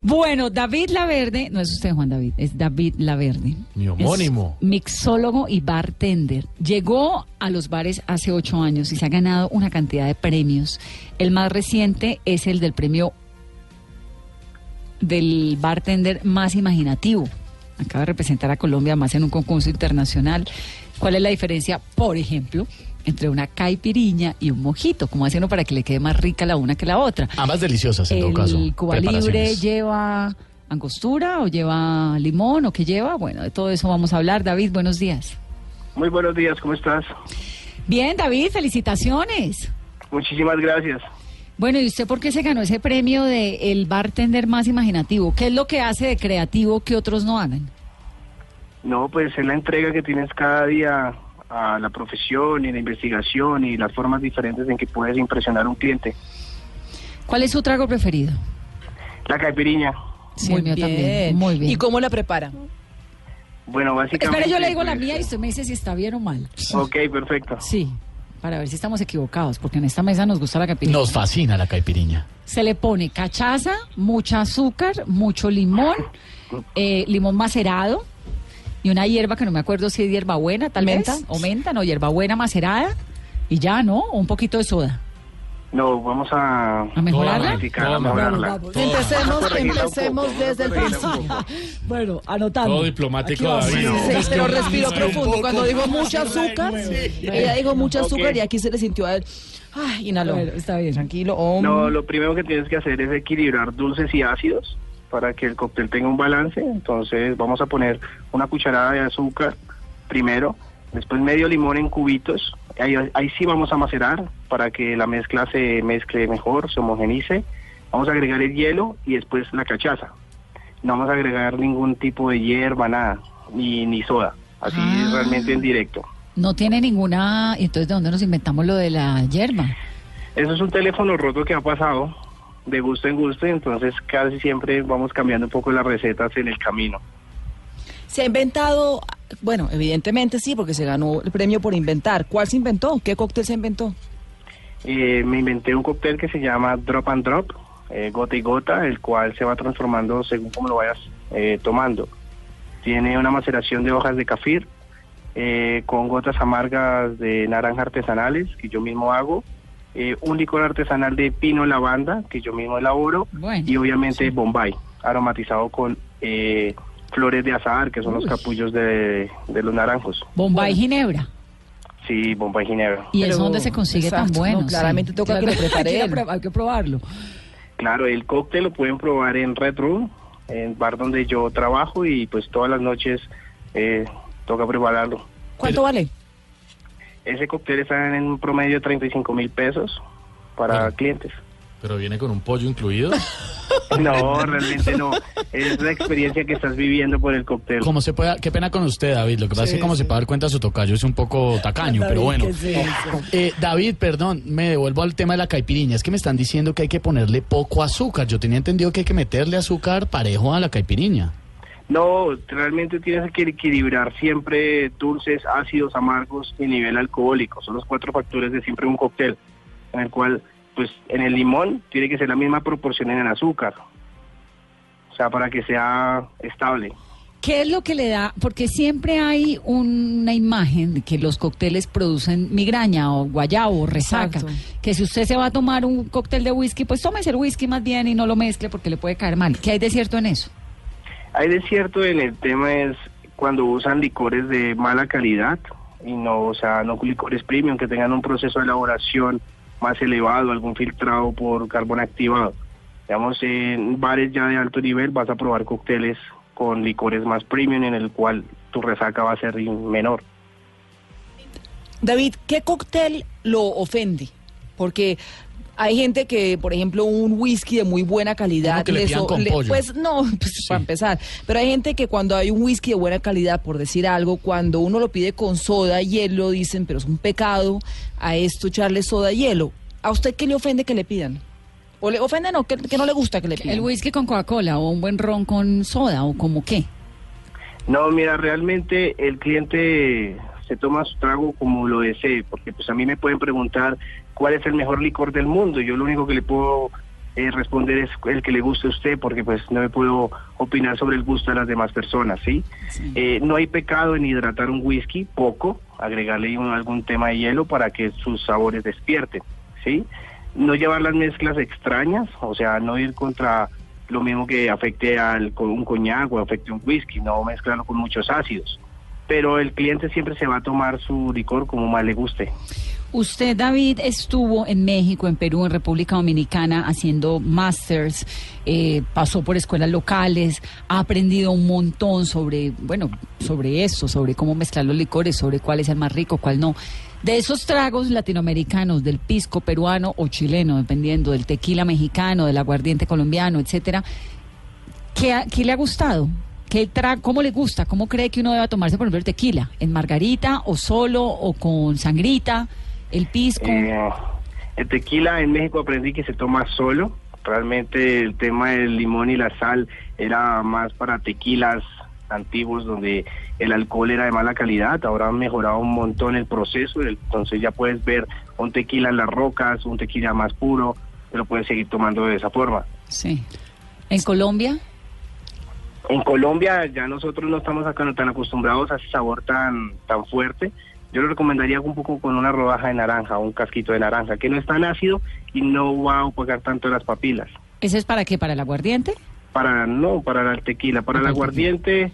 Bueno, David Laverde, no es usted Juan David, es David Laverde. Mi homónimo. Es mixólogo y bartender. Llegó a los bares hace ocho años y se ha ganado una cantidad de premios. El más reciente es el del premio del bartender más imaginativo. Acaba de representar a Colombia más en un concurso internacional. ¿Cuál es la diferencia, por ejemplo, entre una caipiriña y un mojito? ¿Cómo hace uno para que le quede más rica la una que la otra? Ambas deliciosas, en todo ¿El caso. Cuba Libre lleva angostura o lleva limón o qué lleva? Bueno, de todo eso vamos a hablar. David, buenos días. Muy buenos días, ¿cómo estás? Bien, David, felicitaciones. Muchísimas gracias. Bueno, ¿y usted por qué se ganó ese premio de el bartender más imaginativo? ¿Qué es lo que hace de creativo que otros no hagan? No, pues es la entrega que tienes cada día a la profesión y la investigación y las formas diferentes en que puedes impresionar a un cliente. ¿Cuál es su trago preferido? La caipiriña. Sí, mío también. Muy bien. ¿Y cómo la prepara? Bueno, básicamente... Espera, yo le digo la pues, mía y usted me dice si está bien o mal. Ok, perfecto. Sí, para ver si estamos equivocados, porque en esta mesa nos gusta la caipirinha. Nos fascina la caipiriña. Se le pone cachaza, mucha azúcar, mucho limón, eh, limón macerado y una hierba que no me acuerdo si es hierbabuena, tal ¿Menta? vez. O menta, no, hierbabuena macerada. Y ya, ¿no? O un poquito de soda. No, vamos a... ¿A mejorarla? a mejorarla. Empecemos, empecemos poco, desde el principio. Bueno, anotando. Todo diplomático. David. Sí, pero respiró profundo. Cuando dijo mucho azúcar, ella dijo mucho azúcar y aquí se le sintió a él. Ay, inhaló. Bueno, está bien. Tranquilo. om. No, lo primero que tienes que hacer es equilibrar dulces y ácidos para que el cóctel tenga un balance. Entonces vamos a poner una cucharada de azúcar primero, después medio limón en cubitos. Ahí, ahí sí vamos a macerar para que la mezcla se mezcle mejor, se homogenice. Vamos a agregar el hielo y después la cachaza. No vamos a agregar ningún tipo de hierba, nada, ni, ni soda. Así Ah. realmente en directo. No tiene ninguna... ¿y Entonces, ¿de dónde nos inventamos lo de la hierba? Eso es un teléfono roto que ha pasado de gusto en gusto, entonces casi siempre vamos cambiando un poco las recetas en el camino. Se ha inventado, bueno, evidentemente sí, porque se ganó el premio por inventar. ¿Cuál se inventó? ¿Qué cóctel se inventó? Eh, me inventé un cóctel que se llama Drop and Drop, eh, gota y gota, el cual se va transformando según como lo vayas eh, tomando. Tiene una maceración de hojas de cafir eh, con gotas amargas de naranja artesanales que yo mismo hago, eh, un licor artesanal de pino lavanda que yo mismo elaboro Bueno, y obviamente sí. Bombay, aromatizado con eh, flores de azahar, que son los capullos de, de los naranjos. Bombay Ginebra. Sí, Bombay Ginebra. ¿Y eso Pero- dónde se consigue tan bueno? no, claramente toca que lo prepare hay, que probarlo. Claro, el cóctel lo pueden probar en Red Room, en bar donde yo trabajo y pues todas las noches eh, toca prepararlo. ¿Cuánto vale? Ese cóctel está en un promedio de 35 mil pesos para Bueno. clientes. Pero viene con un pollo incluido. No, realmente no. Es la experiencia que estás viviendo por el cóctel. Como se pueda, qué pena con usted, David. Lo que pasa es que como se puede dar cuenta, su tocayo es un poco tacaño, pero bueno. Eh, David, perdón, me devuelvo al tema de la caipiriña. Es que me están diciendo que hay que ponerle poco azúcar. Yo tenía entendido que hay que meterle azúcar parejo a la caipiriña. No, realmente tienes que equilibrar siempre dulces, ácidos, amargos y nivel alcohólico. Son los cuatro factores de siempre un cóctel, en el cual, pues, en el limón tiene que ser la misma proporción en el azúcar. O sea, para que sea estable. ¿Qué es lo que le da? Porque siempre hay una imagen de que los cócteles producen migraña o guayabo o resaca. Exacto. Que si usted se va a tomar un cóctel de whisky, pues tómese el whisky más bien y no lo mezcle porque le puede caer mal. ¿Qué hay de cierto en eso? Hay de cierto en el tema es cuando usan licores de mala calidad y no, o sea, no licores premium que tengan un proceso de elaboración más elevado, algún filtrado por carbón activado. Digamos, en bares ya de alto nivel vas a probar cócteles con licores más premium en el cual tu resaca va a ser menor. David, ¿qué cóctel lo ofende? Porque Hay gente que, por ejemplo, un whisky de muy buena calidad, que le le pidan so- con le- pollo. pues no, pues, para empezar. Pero hay gente que cuando hay un whisky de buena calidad, por decir algo, cuando uno lo pide con soda, hielo, dicen, pero es un pecado a esto echarle soda, hielo. ¿A usted qué le ofende que le pidan? ¿O le ofende no? que no le gusta que le pidan? El whisky con Coca-Cola o un buen ron con soda o como qué. No, mira, realmente el cliente se toma su trago como lo desee, porque pues a mí me pueden preguntar cuál es el mejor licor del mundo. Yo lo único que le puedo eh, responder es el que le guste a usted, porque pues no me puedo opinar sobre el gusto de las demás personas, ¿sí? Eh, no hay pecado en hidratar un whisky, poco, agregarle un- algún tema de hielo para que sus sabores despierten, ¿sí? No llevar las mezclas extrañas, o sea, no ir contra lo mismo que afecte al un coñac o afecte un whisky, no mezclarlo con muchos ácidos. Pero el cliente siempre se va a tomar su licor como más le guste. Usted, David, estuvo en México, en Perú, en República Dominicana haciendo masters, eh, pasó por escuelas locales, ha aprendido un montón sobre, bueno, sobre eso, sobre cómo mezclar los licores, sobre cuál es el más rico, cuál no. De esos tragos latinoamericanos, del pisco peruano o chileno, dependiendo, del tequila mexicano, del aguardiente colombiano, etcétera, ¿qué, ha- qué le ha gustado? ¿Qué ¿Cómo le gusta? ¿Cómo cree que uno debe tomarse, por ejemplo, el tequila? ¿En margarita o solo o con sangrita? ¿El pisco? Eh, el tequila en México aprendí que se toma solo. Realmente el tema del limón y la sal era más para tequilas antiguos donde el alcohol era de mala calidad. Ahora han mejorado un montón el proceso. Entonces ya puedes ver un tequila en las rocas, un tequila más puro, pero puedes seguir tomando de esa forma. Sí. ¿En Colombia? En Colombia ya nosotros no estamos acá no tan acostumbrados a ese sabor tan tan fuerte. Yo lo recomendaría un poco con una rodaja de naranja, un casquito de naranja, que no es tan ácido y no va a opacar tanto las papilas. ¿Ese es para qué? ¿Para el aguardiente? Para no, para el tequila, para el aguardiente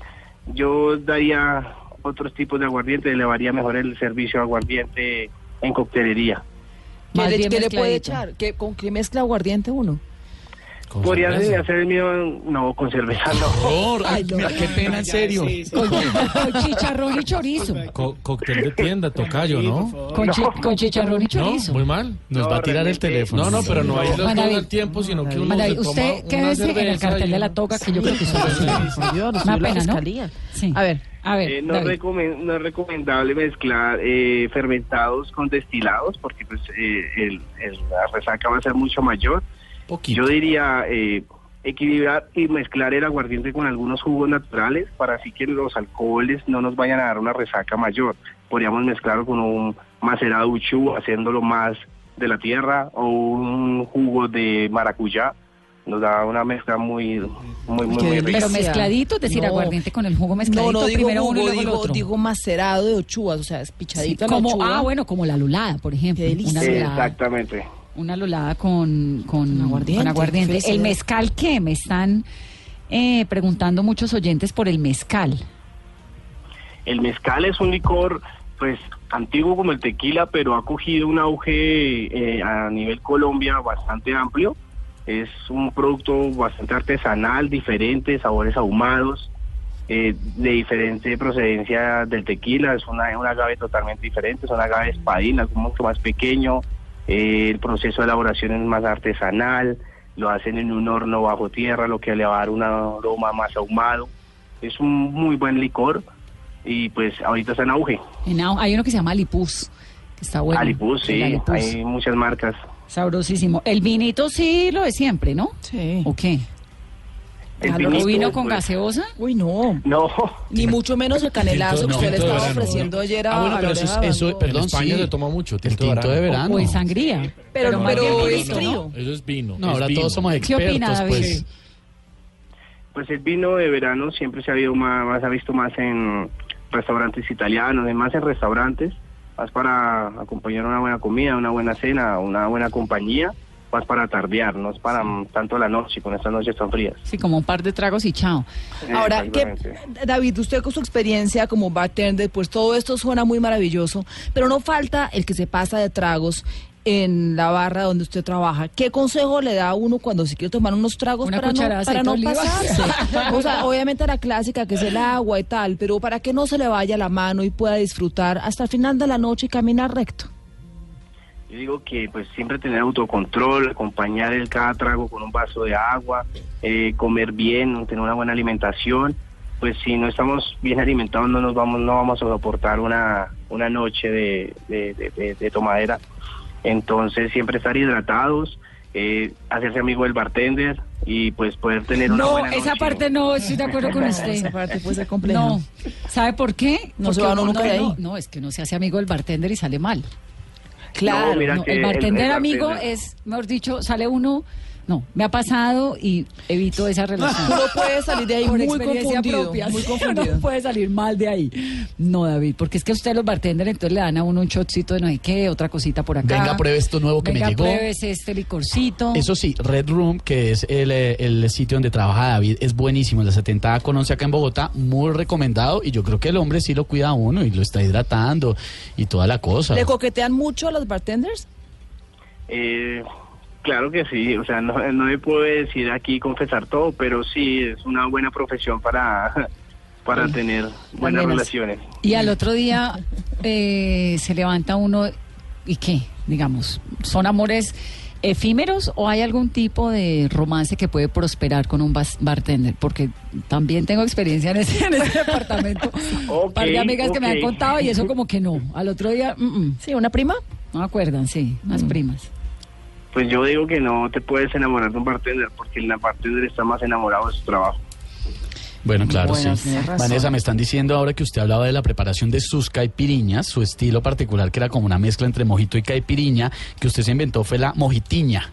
yo daría otros tipos de aguardiente, elevaría mejor el servicio de aguardiente en coctelería. ¿Qué, le, bien qué le puede echar? ¿Qué, ¿Con qué mezcla aguardiente uno? Con Podría cerveza. hacer el mío, no, con cerveza no. Ay, qué pena, en serio. Con, con chicharrón y chorizo. Co- cóctel de tienda, tocayo, ¿no? Con, chi- con chicharrón y No, chorizo. muy mal. Nos va a tirar el teléfono. No, no, pero no hay los Manaví. el tiempo, sino que uno Manaví, se toma usted una quédese en el cartel de la toga que yo creo que son no Una pena, ¿no? Sí. A ver, A ver, Eh, no, recomen- no es recomendable mezclar eh, fermentados con destilados porque pues eh, el- el- la resaca va a ser mucho mayor. Poquito. Yo diría eh, equilibrar y mezclar el aguardiente con algunos jugos naturales para así que los alcoholes no nos vayan a dar una resaca mayor. Podríamos mezclarlo con un macerado uchú, haciéndolo más de la tierra, o un jugo de maracuyá. Nos da una mezcla muy, muy, muy, muy rica. Pero mezcladito, es decir, No. aguardiente con el jugo mezcladito. no, no digo primero uno y luego el digo, otro. digo macerado de ochuas, o sea, es Sí, la como, ah, bueno, como la lulada, por ejemplo. Qué delicia. Una lulada, Exactamente. Una lulada con, con, Con aguardiente, con aguardiente. qué ¿El mezcal qué? Me están eh, preguntando muchos oyentes por el mezcal. El mezcal es un licor, pues, antiguo como el tequila, pero ha cogido un auge eh, a nivel Colombia bastante amplio. Es un producto bastante artesanal, diferente, sabores ahumados, eh, de diferente procedencia del tequila. Es una, un agave totalmente diferente, es un agave espadín, algo mucho más pequeño. Eh, el proceso de elaboración es más artesanal, lo hacen en un horno bajo tierra, lo que le va a dar un aroma más ahumado. Es un muy buen licor y pues ahorita está en auge. En au- hay uno que se llama Alipuz, que está bueno. Alipuz, sí, El Alipuz. hay muchas marcas. Sabrosísimo. El vinito sí lo de siempre, ¿no? Sí. ¿O qué? El Ah, ¿lo ¿O vinito, vino con pues, gaseosa? Uy, no. No, Ni mucho menos el canelazo que usted le estaba ofreciendo ayer a Ah, bueno, a pero eso, es- perdón, en España sí. se toma mucho El tinto de tinto de verano. ¿O en sangría? Pero, pero bien es frío. Eso es vino. No, es ahora vino. todos somos ¿Qué expertos, opina, David? pues. pues el vino de verano siempre se ha, habido más, más- ha visto más en restaurantes italianos, más en restaurantes, más para acompañar una buena comida, una buena cena, una buena compañía, más para tardear, no es para mm, tanto la noche, con estas noches tan frías. Sí, como un par de tragos y chao. Ahora, ¿qué, Exactamente. David, usted con su experiencia como bartender, pues todo esto suena muy maravilloso, pero no falta el que se pasa de tragos en la barra donde usted trabaja. ¿Qué consejo le da a uno cuando se quiere tomar unos tragos Una para no, para no pasarse? O sea, obviamente la clásica que es el agua y tal, pero para que no se le vaya la mano y pueda disfrutar hasta el final de la noche y caminar recto. Yo digo que pues siempre tener autocontrol, acompañar el cada trago con un vaso de agua, eh, comer bien, tener una buena alimentación. Pues si no estamos bien alimentados no nos vamos, no vamos a soportar una, una noche de, de, de- de- de tomadera. Entonces siempre estar hidratados, eh, hacerse amigo del bartender y pues poder tener una No, buena esa noche. parte no, estoy de acuerdo con usted. Esa parte puede ser compleja. No, ¿sabe por qué? No se va uno nunca no, de ahí. no, no, es que uno se hace amigo del bartender y sale mal. Claro. No, mira No, que el el- bartender el amigo bartender- es, mejor dicho, sale uno. No, me ha pasado y evito esa relación. Uno puede salir de ahí Por muy experiencia confundido. propia. Muy confundido. No puede salir mal de ahí. No, David, porque es que usted los bartenders entonces le dan a uno un shotcito de no sé qué, otra cosita por acá. Venga, pruebe esto nuevo que Venga, me llegó. pruebes este licorcito. Eso sí, Red Room, que es el, el sitio donde trabaja David, es buenísimo. En la 70 con 11 acá en Bogotá, muy recomendado. Y yo creo que el hombre sí lo cuida a uno y lo está hidratando y toda la cosa. ¿Le coquetean mucho a los bartenders? Eh, claro que sí, o sea, no, no me puedo decir aquí confesar todo, pero sí es una buena profesión para, para tener buenas relaciones. Y al otro día eh, se levanta uno y qué, digamos, son amores efímeros o hay algún tipo de romance que puede prosperar con un bartender, porque también tengo experiencia en ese, en ese departamento. un par de amigas que me han contado y eso como que no. Al otro día, mm, mm, Sí, una prima. no acuerdan, sí, unas primas. Pues yo digo que no te puedes enamorar de un bartender porque el bartender está más enamorado de su trabajo. Bueno, claro, Bueno, sí. Vanessa, me están diciendo ahora que usted hablaba de la preparación de sus caipiriñas, su estilo particular, que era como una mezcla entre mojito y caipiriña, que usted se inventó fue la mojitiña.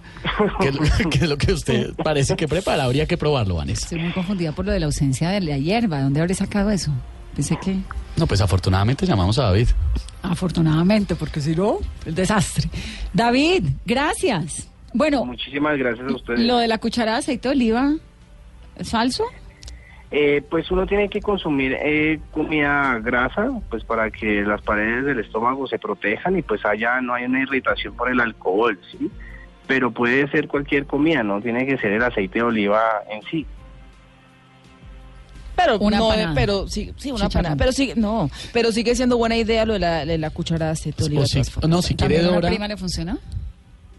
que, es lo, que es lo que usted parece que prepara. Habría que probarlo, Vanessa. Estoy muy confundida por lo de la ausencia de la hierba. ¿Dónde habré sacado eso? Pensé que... No, pues afortunadamente llamamos a David. Afortunadamente, porque si no, el desastre. David, gracias. Bueno, Muchísimas gracias a ustedes. lo de la cucharada de aceite de oliva, ¿es falso? Eh, pues uno tiene que consumir eh, comida grasa, pues para que las paredes del estómago se protejan y pues allá no hay una irritación por el alcohol, ¿sí? Pero puede ser cualquier comida, no tiene que ser el aceite de oliva en sí. Pero Una no, empanada. pero sí, sí, una Chicharrón. panada. Pero sí, no, pero sigue siendo buena idea lo de la, de la cucharada formas. no, si quiere ¿También a una Dora. prima le funciona?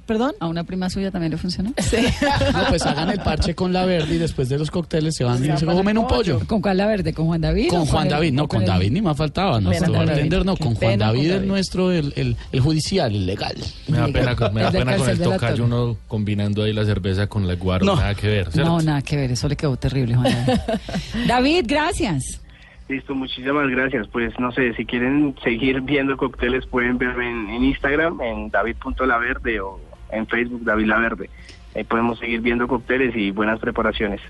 ¿Perdón? ¿A una prima suya también le funciona? No, pues hagan el parche con la verde y después de los cócteles se van y se comen un pollo. ¿Con cuál la verde? ¿Con Juan David? Con Juan el- David, no, con el- David ni más faltaba. David. bartender no, con Juan pena con David, el David. nuestro, el, el, el judicial, el legal. Me da pena, con- me da pena con el la tocayo uno combinando ahí la cerveza con el guaro. No. Nada que ver, ¿cierto? No, nada que ver, eso le quedó terrible, Juan David. David, gracias. Listo, muchísimas gracias. Pues no sé, si quieren seguir viendo cócteles pueden verme en, en Instagram, en david.laverde o en Facebook David Laverde. Ahí podemos seguir viendo cócteles y buenas preparaciones.